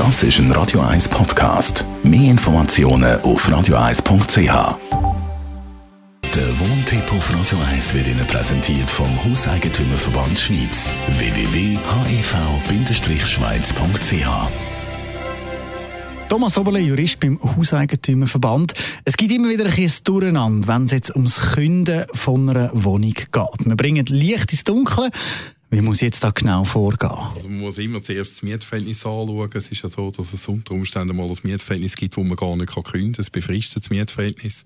Das ist ein Radio 1 Podcast. Mehr Informationen auf radio1.ch. Der Wohntipp auf Radio 1 wird Ihnen präsentiert vom Hauseigentümerverband Schweiz. www.hev-schweiz.ch Thomas Oberle, Jurist beim Hauseigentümerverband. Es gibt immer wieder ein bisschen Durcheinander, wenn es jetzt ums Künden von einer Wohnung geht. Wir bringen Licht ins Dunkle. Wie muss ich jetzt da genau vorgehen? Also man muss immer zuerst das Mietverhältnis anschauen. Es ist ja so, dass es unter Umständen mal ein Mietverhältnis gibt, wo man gar nicht künden kann. Es befristet das Mietverhältnis.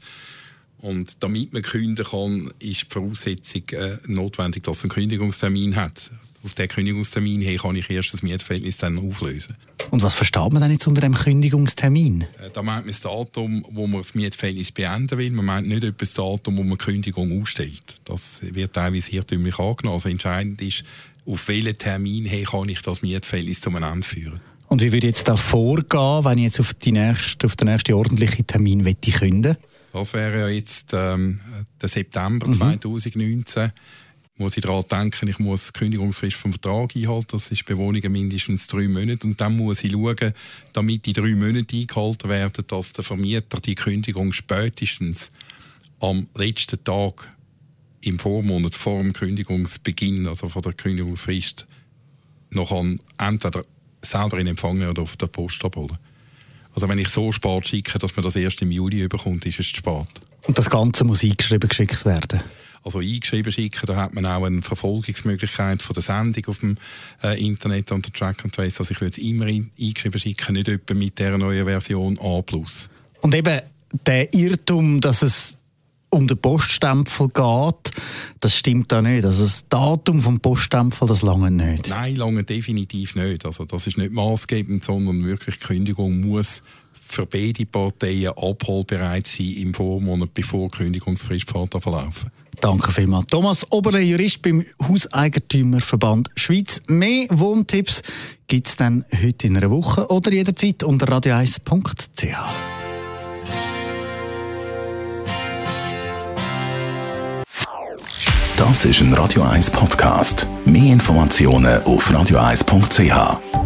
Und damit man künden kann, ist die Voraussetzung äh, notwendig, dass es einen Kündigungstermin hat. Auf diesen Kündigungstermin her kann ich erst das Mietverhältnis dann auflösen. Und was versteht man denn jetzt unter dem Kündigungstermin? Äh, da meint man das Datum, wo man das Mietverhältnis beenden will. Man meint nicht etwas das Datum, wo man die Kündigung ausstellt. Das wird teilweise irrtümlich angenommen. Also entscheidend ist, auf welchen Termin her kann ich das Mietverhältnis zum Ende führen. Und wie würde jetzt da vorgehen, wenn ich jetzt auf, die nächste, auf den nächsten ordentlichen Termin künden Das wäre ja jetzt ähm, der September mhm. 2019 muss ich daran denken, ich muss die Kündigungsfrist vom Vertrag einhalten. Das ist Bewohnungen mindestens drei Monate. Und dann muss ich schauen, damit die drei Monate eingehalten werden, dass der Vermieter die Kündigung spätestens am letzten Tag im Vormonat vor dem Kündigungsbeginn, also vor der Kündigungsfrist, noch an entweder selber in Empfang oder auf der Post abholen. Also wenn ich so spät schicke, dass man das erst im Juli überkommt, ist es zu spät. Und das Ganze muss eingeschrieben geschickt werden? Also eingeschrieben schicken, da hat man auch eine Verfolgungsmöglichkeit von der Sendung auf dem äh, Internet unter Track and Trace. Also ich würde es immer eingeschrieben schicken, nicht etwa mit der neuen Version A+. Und eben der Irrtum, dass es um den Poststempel geht, das stimmt da nicht. Also das Datum vom Poststempel, das lange nicht. Nein, lange definitiv nicht. Also das ist nicht maßgebend, sondern wirklich die Kündigung muss für beide Parteien abholbereit sein im Vormonat, bevor die Kündigungsfrist verlaufen. Danke vielmals. Thomas Oberle, Jurist beim Hauseigentümerverband Schweiz. Mehr Wohntipps gibt es dann heute in einer Woche oder jederzeit unter radio1.ch. Das ist ein Radio 1 Podcast. Mehr Informationen auf radio1.ch.